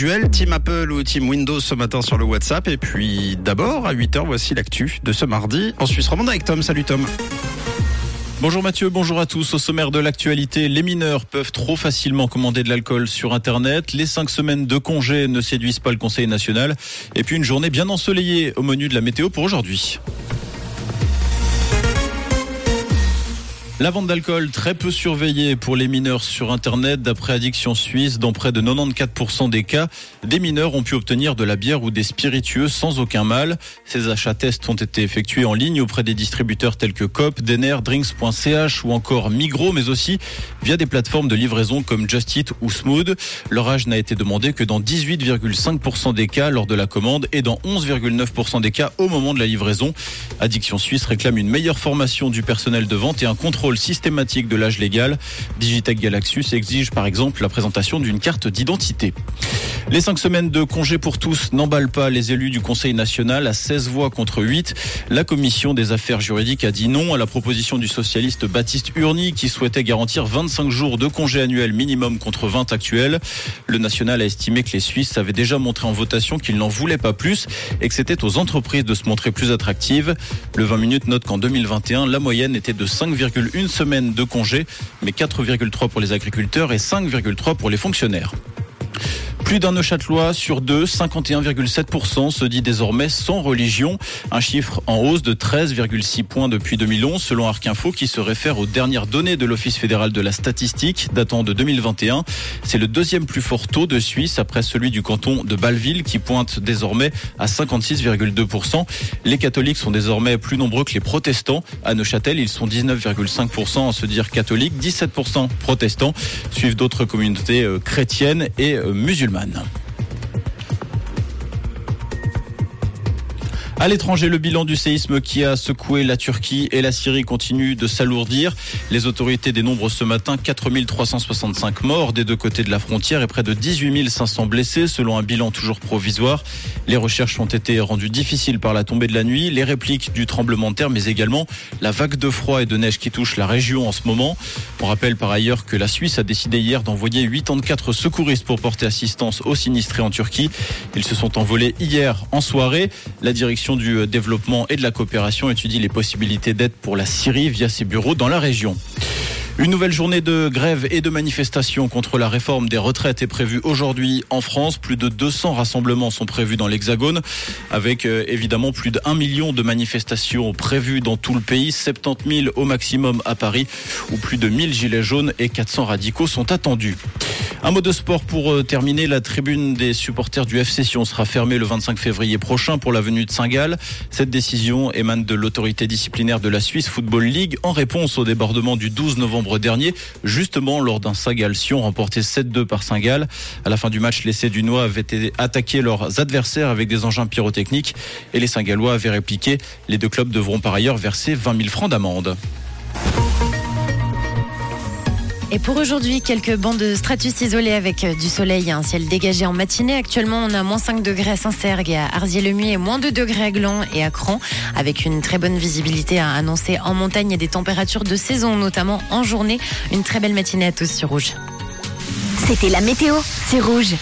Duel Team Apple ou Team Windows ce matin sur le WhatsApp. Et puis d'abord, à 8h, voici l'actu de ce mardi en Suisse romande avec Tom. Salut Tom. Bonjour Mathieu, bonjour à tous. Au sommaire de l'actualité, les mineurs peuvent trop facilement commander de l'alcool sur Internet. Les cinq semaines de congé ne séduisent pas le Conseil national. Et puis une journée bien ensoleillée au menu de la météo pour aujourd'hui. La vente d'alcool très peu surveillée pour les mineurs sur Internet. D'après Addiction Suisse, dans près de 94% des cas, des mineurs ont pu obtenir de la bière ou des spiritueux sans aucun mal. Ces achats tests ont été effectués en ligne auprès des distributeurs tels que Coop, Denner, Drinks.ch ou encore Migros, mais aussi via des plateformes de livraison comme Just ou Smooth. Leur âge n'a été demandé que dans 18,5% des cas lors de la commande et dans 11,9% des cas au moment de la livraison. Addiction Suisse réclame une meilleure formation du personnel de vente et un contrôle systématique de l'âge légal. Digitech Galaxus exige par exemple la présentation d'une carte d'identité. Les cinq semaines de congé pour tous n'emballent pas les élus du Conseil national à 16 voix contre 8. La commission des affaires juridiques a dit non à la proposition du socialiste Baptiste Urny qui souhaitait garantir 25 jours de congé annuel minimum contre 20 actuels. Le national a estimé que les Suisses avaient déjà montré en votation qu'ils n'en voulaient pas plus et que c'était aux entreprises de se montrer plus attractives. Le 20 minutes note qu'en 2021, la moyenne était de 5,1 semaines de congé, mais 4,3 pour les agriculteurs et 5,3 pour les fonctionnaires. Plus d'un Neuchâtelois sur deux, 51,7% se dit désormais sans religion. Un chiffre en hausse de 13,6 points depuis 2011 selon Arc Info qui se réfère aux dernières données de l'Office fédéral de la statistique datant de 2021. C'est le deuxième plus fort taux de Suisse après celui du canton de Bâle-Ville qui pointe désormais à 56,2%. Les catholiques sont désormais plus nombreux que les protestants. À Neuchâtel, ils sont 19,5% à se dire catholiques, 17% protestants. Suivent d'autres communautés euh, chrétiennes et euh, musulmanes. À l'étranger, le bilan du séisme qui a secoué la Turquie et la Syrie continue de s'alourdir. Les autorités dénombrent ce matin 4365 morts des deux côtés de la frontière et près de 18 500 blessés selon un bilan toujours provisoire. Les recherches ont été rendues difficiles par la tombée de la nuit, les répliques du tremblement de terre, mais également la vague de froid et de neige qui touche la région en ce moment. On rappelle par ailleurs que la Suisse a décidé hier d'envoyer 84 secouristes pour porter assistance aux sinistrés en Turquie. Ils se sont envolés hier en soirée. La direction du développement et de la coopération étudie les possibilités d'aide pour la Syrie via ses bureaux dans la région. Une nouvelle journée de grève et de manifestation contre la réforme des retraites est prévue aujourd'hui en France. Plus de 200 rassemblements sont prévus dans l'Hexagone, avec euh, évidemment plus de 1 million de manifestations prévues dans tout le pays, 70 000 au maximum à Paris, où plus de 1000 gilets jaunes et 400 radicaux sont attendus. Un mot de sport pour euh, terminer. La tribune des supporters du FC Sion sera fermée le 25 février prochain pour la venue de Saint-Gall. Cette décision émane de l'autorité disciplinaire de la Suisse Football League en réponse au débordement du 12 novembre dernier, justement lors d'un Saint-Gall-Sion remporté 7-2 par Saint-Gall. À la fin du match, les Cédunois avaient été attaqués leurs adversaires avec des engins pyrotechniques et les Saint-Gallois avaient répliqué. Les deux clubs devront par ailleurs verser 20 000 francs d'amende. Et pour aujourd'hui, quelques bancs de stratus isolés avec euh, du soleil et un ciel dégagé en matinée. Actuellement, on a moins 5 degrés à Saint-Sergue et à Arzier-le-Muy et moins 2 degrés à Gland et à Cran, avec une très bonne visibilité à annoncer en montagne et des températures de saison, notamment en journée. Une très belle matinée à tous sur Rouge. C'était la météo, c'est Rouge.